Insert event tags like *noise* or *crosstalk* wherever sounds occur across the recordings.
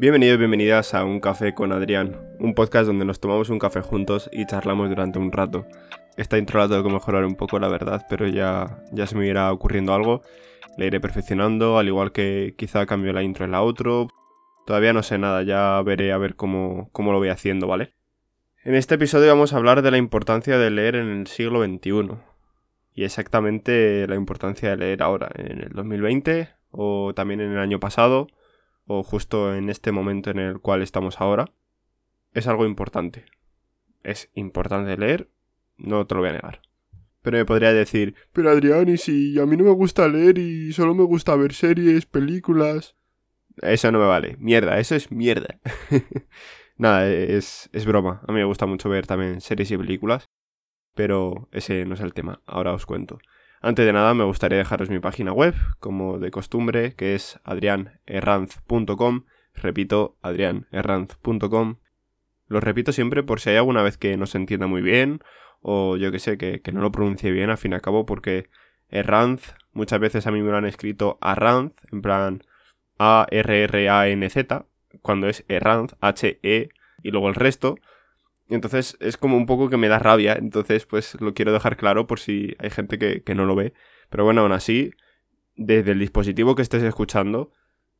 Bienvenidos bienvenidas a Un Café con Adrián, un podcast donde nos tomamos un café juntos y charlamos durante un rato. Esta intro la tengo que mejorar un poco, la verdad, pero ya, ya se me irá ocurriendo algo. La iré perfeccionando, al igual que quizá cambio la intro en la outro. Todavía no sé nada, ya veré a ver cómo, cómo lo voy haciendo, ¿vale? En este episodio vamos a hablar de la importancia de leer en el siglo XXI. Y exactamente la importancia de leer ahora, en el 2020 o también en el año pasado o justo en este momento en el cual estamos ahora, es algo importante. Es importante leer, no te lo voy a negar. Pero me podría decir, pero Adrián, ¿y si a mí no me gusta leer y solo me gusta ver series, películas? Eso no me vale. Mierda, eso es mierda. *laughs* Nada, es, es broma. A mí me gusta mucho ver también series y películas. Pero ese no es el tema. Ahora os cuento. Antes de nada, me gustaría dejaros mi página web, como de costumbre, que es adrianerranz.com. Repito, adrianerranz.com. Lo repito siempre por si hay alguna vez que no se entienda muy bien, o yo que sé, que, no lo pronuncie bien, al fin y al cabo, porque Erranz, muchas veces a mí me lo han escrito Arranz, en plan A-R-R-A-N-Z, cuando es Erranz, H-E, y luego el resto. Entonces es como un poco que me da rabia, entonces pues lo quiero dejar claro por si hay gente que, no lo ve. Pero bueno, aún así, desde el dispositivo que estés escuchando,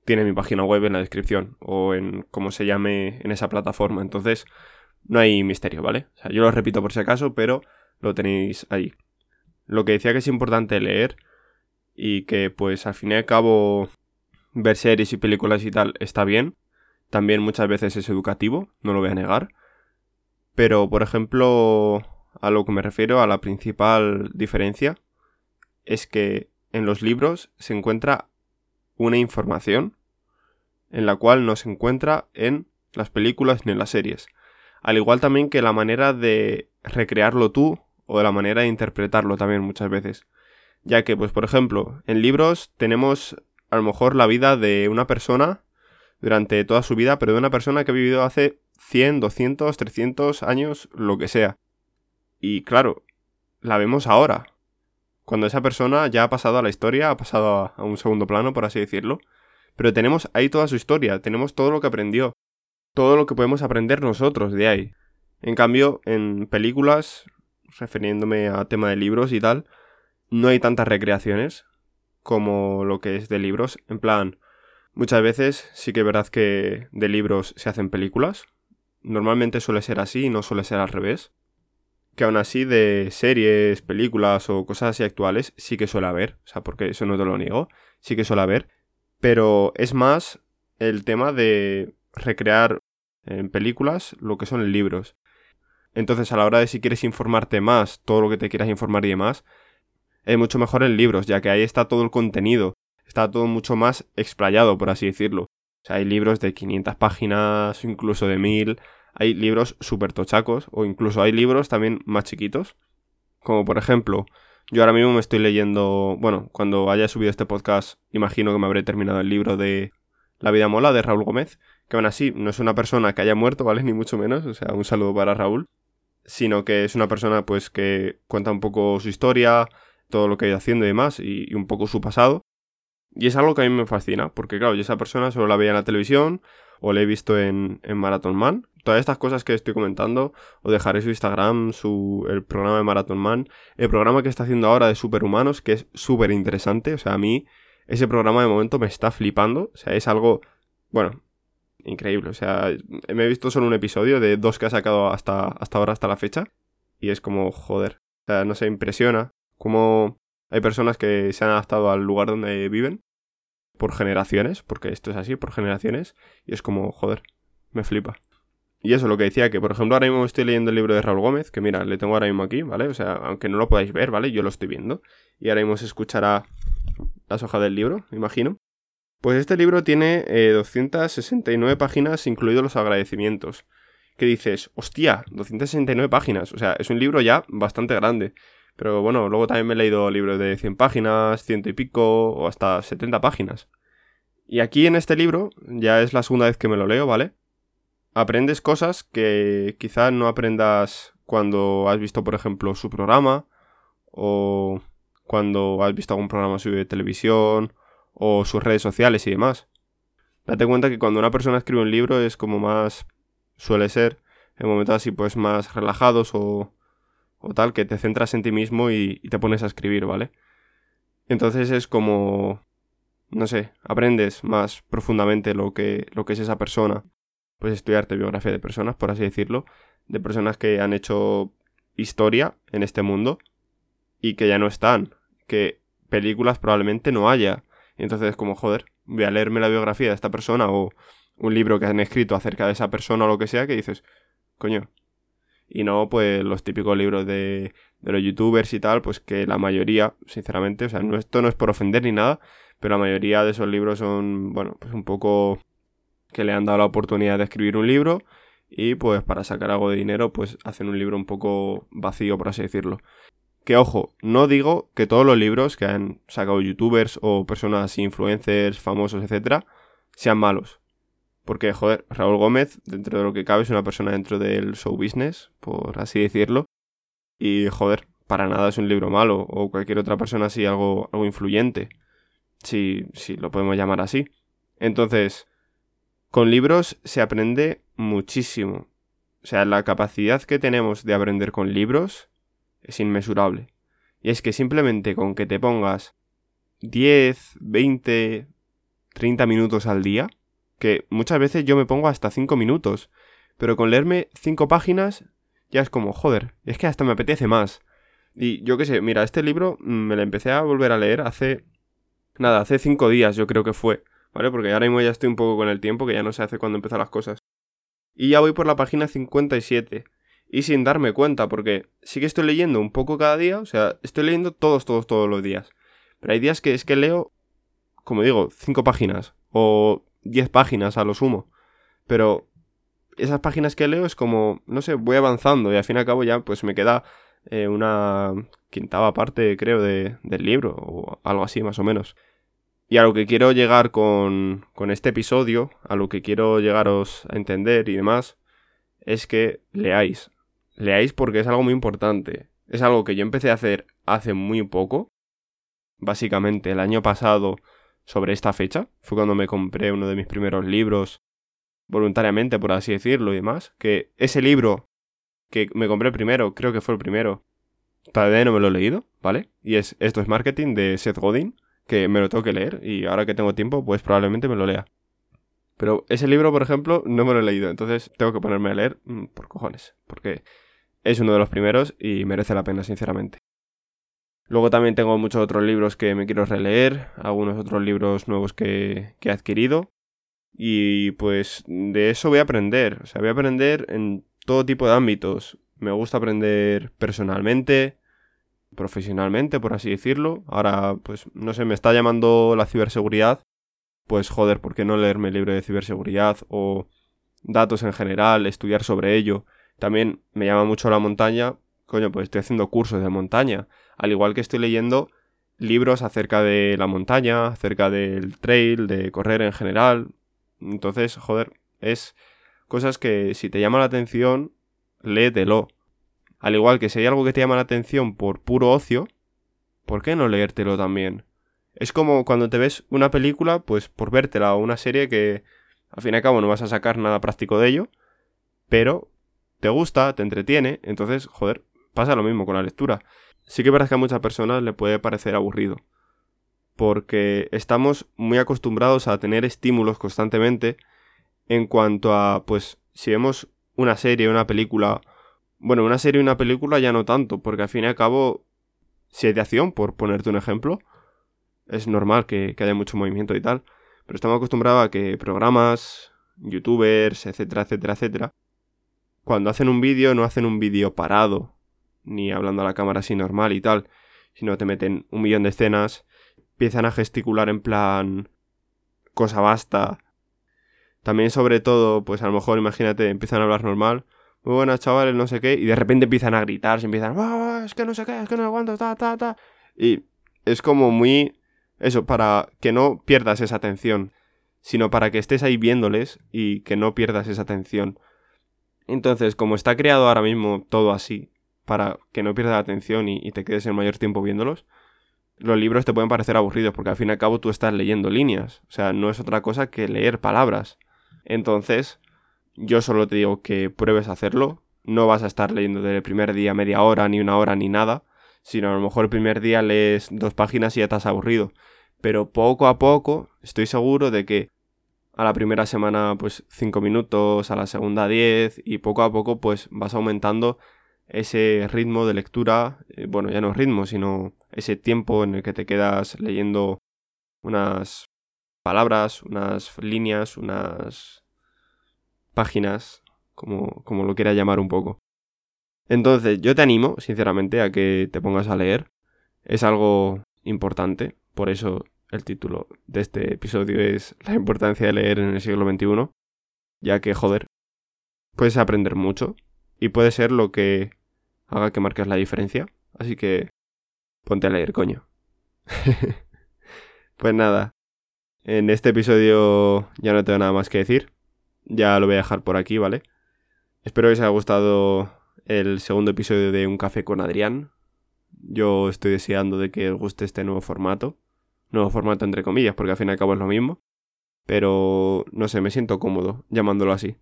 tiene mi página web en la descripción o en como se llame en esa plataforma. Entonces, no hay misterio, ¿vale? O sea, yo lo repito por si acaso, pero lo tenéis ahí. Lo que decía que es importante leer y que pues al fin y al cabo ver series y películas y tal está bien. También muchas veces es educativo, no lo voy a negar. Pero, por ejemplo, a lo que me refiero, a la principal diferencia, es que en los libros se encuentra una información en la cual no se encuentra en las películas ni en las series. Al igual también que la manera de recrearlo tú o la manera de interpretarlo también muchas veces. Ya que, pues por ejemplo, en libros tenemos a lo mejor la vida de una persona durante toda su vida, pero de una persona que ha vivido hace 100, 200, 300 años, lo que sea. Y claro, la vemos ahora. Cuando esa persona ya ha pasado a la historia, ha pasado a, un segundo plano, por así decirlo. Pero tenemos ahí toda su historia, tenemos todo lo que aprendió, todo lo que podemos aprender nosotros de ahí. En cambio, en películas, refiriéndome a tema de libros y tal, no hay tantas recreaciones como lo que es de libros. En plan, muchas veces sí que es verdad que de libros se hacen películas, Normalmente suele ser así y no suele ser al revés. Que aún así de series, películas o cosas así actuales sí que suele haber. O sea, porque eso no te lo niego. Sí que suele haber. Pero es más el tema de recrear en películas lo que son libros. Entonces a la hora de si quieres informarte más, todo lo que te quieras informar y demás, es mucho mejor en libros, ya que ahí está todo el contenido, está todo mucho más explayado, por así decirlo. O sea, hay libros de 500 páginas, incluso de 1000. Hay libros súper tochacos, o incluso hay libros también más chiquitos. Como por ejemplo, yo ahora mismo me estoy leyendo. Bueno, cuando haya subido este podcast, imagino que me habré terminado el libro de La vida mola de Raúl Gómez. Que aún así, no es una persona que haya muerto, ¿vale? *laughs* Ni mucho menos. O sea, un saludo para Raúl. Sino que es una persona, pues, que cuenta un poco su historia, todo lo que ha ido haciendo y demás, y un poco su pasado. Y es algo que a mí me fascina, porque claro, yo esa persona solo la veía en la televisión o la he visto en, en Marathon Man. Todas estas cosas que estoy comentando, os dejaré su Instagram, su, el programa de Marathon Man, el programa que está haciendo ahora de Superhumanos, que es súper interesante. O sea, a mí ese programa de momento me está flipando. O sea, es algo, bueno, increíble. O sea, me he visto solo un episodio de dos que ha sacado hasta, hasta ahora, hasta la fecha. Y es como, joder. O sea, no se impresiona cómo hay personas que se han adaptado al lugar donde viven por generaciones, porque esto es así, por generaciones, y es como, joder, me flipa. Y eso, lo que decía, que por ejemplo ahora mismo estoy leyendo el libro de Raúl Gómez, que mira, le tengo ahora mismo aquí, ¿vale? O sea, aunque no lo podáis ver, ¿vale? Yo lo estoy viendo. Y ahora mismo se escuchará las hojas del libro, imagino. Pues este libro tiene 269 eh, páginas, incluidos los agradecimientos. Que dices, hostia, 269 páginas. O sea, es un libro ya bastante grande. Pero bueno, luego también me he leído libros de 100 páginas, ciento y pico, o hasta 70 páginas. Y aquí en este libro, ya es la segunda vez que me lo leo, ¿vale? Aprendes cosas que quizá no aprendas cuando has visto, por ejemplo, su programa, o cuando has visto algún programa suyo de televisión, o sus redes sociales y demás. Date cuenta que cuando una persona escribe un libro es como más... suele ser en momentos así pues más relajados o, o tal, que te centras en ti mismo y, te pones a escribir, ¿vale? Entonces es como... no sé, aprendes más profundamente lo que, lo que es esa persona. Pues estudiarte biografía de personas, por así decirlo, de personas que han hecho historia en este mundo y que ya no están, que películas probablemente no haya. Entonces, como joder, voy a leerme la biografía de esta persona o un libro que han escrito acerca de esa persona o lo que sea, que dices, coño. Y no, pues los típicos libros de, de los youtubers y tal, pues que la mayoría, sinceramente, o sea, no, esto no es por ofender ni nada, pero la mayoría de esos libros son, bueno, pues un poco que le han dado la oportunidad de escribir un libro y pues para sacar algo de dinero pues hacen un libro un poco vacío por así decirlo. Que ojo, no digo que todos los libros que han sacado youtubers o personas influencers, famosos, etcétera, sean malos. Porque, joder, Raúl Gómez, dentro de lo que cabe, es una persona dentro del show business, por así decirlo. Y, joder, para nada es un libro malo, o cualquier otra persona así, algo, algo influyente. Si, si lo podemos llamar así. Entonces, con libros se aprende muchísimo. O sea, la capacidad que tenemos de aprender con libros es inmesurable. Y es que simplemente con que te pongas 10, 20, 30 minutos al día, que muchas veces yo me pongo hasta 5 minutos, pero con leerme 5 páginas ya es como, joder, es que hasta me apetece más. Y yo qué sé, mira, este libro mm, me lo empecé a volver a leer hace... Nada, hace 5 días yo creo que fue. ¿vale? Porque ahora mismo ya estoy un poco con el tiempo, que ya no se hace cuando empiezan las cosas. Y ya voy por la página 57. Y sin darme cuenta, porque sí que estoy leyendo un poco cada día, o sea, estoy leyendo todos, todos, todos los días. Pero hay días que es que leo, como digo, 5 páginas o 10 páginas a lo sumo. Pero esas páginas que leo es como, no sé, voy avanzando y al fin y al cabo ya pues me queda eh, una quintava parte, creo, de, del libro o algo así más o menos. Y a lo que quiero llegar con, con este episodio, a lo que quiero llegaros a entender y demás, es que leáis. Leáis porque es algo muy importante. Es algo que yo empecé a hacer hace muy poco. Básicamente el año pasado, sobre esta fecha, fue cuando me compré uno de mis primeros libros, voluntariamente, por así decirlo, y demás. Que ese libro que me compré primero, creo que fue el primero, todavía no me lo he leído, ¿vale? Y es Esto es Marketing de Seth Godin que me lo tengo que leer y ahora que tengo tiempo, pues probablemente me lo lea. Pero ese libro, por ejemplo, no me lo he leído, entonces tengo que ponerme a leer mm, por cojones, porque es uno de los primeros y merece la pena, sinceramente. Luego también tengo muchos otros libros que me quiero releer, algunos otros libros nuevos que, he adquirido. Y pues de eso voy a aprender, o sea, voy a aprender en todo tipo de ámbitos. Me gusta aprender personalmente, profesionalmente, por así decirlo. Ahora, pues, no sé, me está llamando la ciberseguridad. Pues joder, ¿por qué no leerme el libro de ciberseguridad? O datos en general, estudiar sobre ello. También me llama mucho la montaña. Coño, pues estoy haciendo cursos de montaña. Al igual que estoy leyendo libros acerca de la montaña, acerca del trail, de correr en general. Entonces, joder, es cosas que si te llama la atención, léetelo. Al igual que si hay algo que te llama la atención por puro ocio, ¿por qué no leértelo también? Es como cuando te ves una película, pues por vértela o una serie que al fin y al cabo no vas a sacar nada práctico de ello, pero te gusta, te entretiene, entonces, joder, pasa lo mismo con la lectura. Sí que es verdad que a muchas personas le puede parecer aburrido, porque estamos muy acostumbrados a tener estímulos constantemente en cuanto a, pues, si vemos una serie, una película bueno, una serie y una película ya no tanto, porque al fin y al cabo, si hay de acción, por ponerte un ejemplo, es normal que, haya mucho movimiento y tal, pero estamos acostumbrados a que programas, youtubers, etcétera, etcétera, etcétera, cuando hacen un vídeo no hacen un vídeo parado, ni hablando a la cámara así normal y tal, sino te meten un millón de escenas, empiezan a gesticular en plan cosa basta. También sobre todo, pues a lo mejor imagínate, empiezan a hablar normal, muy buenas chavales, no sé qué, y de repente empiezan a gritar, se empiezan, es que no sé qué, es que no aguanto, ta, ta, ta. Y es como muy, eso, para que no pierdas esa atención, sino para que estés ahí viéndoles y que no pierdas esa atención. Entonces, como está creado ahora mismo todo así, para que no pierdas la atención y, te quedes el mayor tiempo viéndolos, los libros te pueden parecer aburridos porque al fin y al cabo tú estás leyendo líneas. O sea, no es otra cosa que leer palabras. Entonces, yo solo te digo que pruebes a hacerlo. No vas a estar leyendo desde el primer día media hora, ni una hora, ni nada. Sino a lo mejor el primer día lees dos páginas y ya estás aburrido. Pero poco a poco estoy seguro de que a la primera semana pues 5 minutos, a la segunda 10 y poco a poco pues vas aumentando ese ritmo de lectura, eh, bueno, ya no ritmo, sino ese tiempo en el que te quedas leyendo unas palabras, unas líneas, unas páginas, como, como lo quiera llamar un poco. Entonces, yo te animo, sinceramente, a que te pongas a leer. Es algo importante, por eso el título de este episodio es La importancia de leer en el siglo XXI, ya que, joder, puedes aprender mucho y puede ser lo que haga que marques la diferencia. Así que ponte a leer, coño. *laughs* pues nada, en este episodio ya no tengo nada más que decir. Ya lo voy a dejar por aquí, ¿vale? Espero que os haya gustado el segundo episodio de Un café con Adrián. Yo estoy deseando de que os guste este nuevo formato. Nuevo formato entre comillas, porque al fin y al cabo es lo mismo. Pero no sé, me siento cómodo llamándolo así.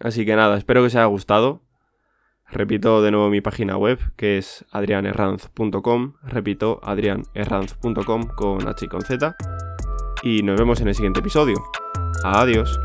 Así que nada, espero que os haya gustado. Repito de nuevo mi página web, que es adrianerranz.com. Repito, adrianerranz.com con H y con Z. Y nos vemos en el siguiente episodio. Adiós.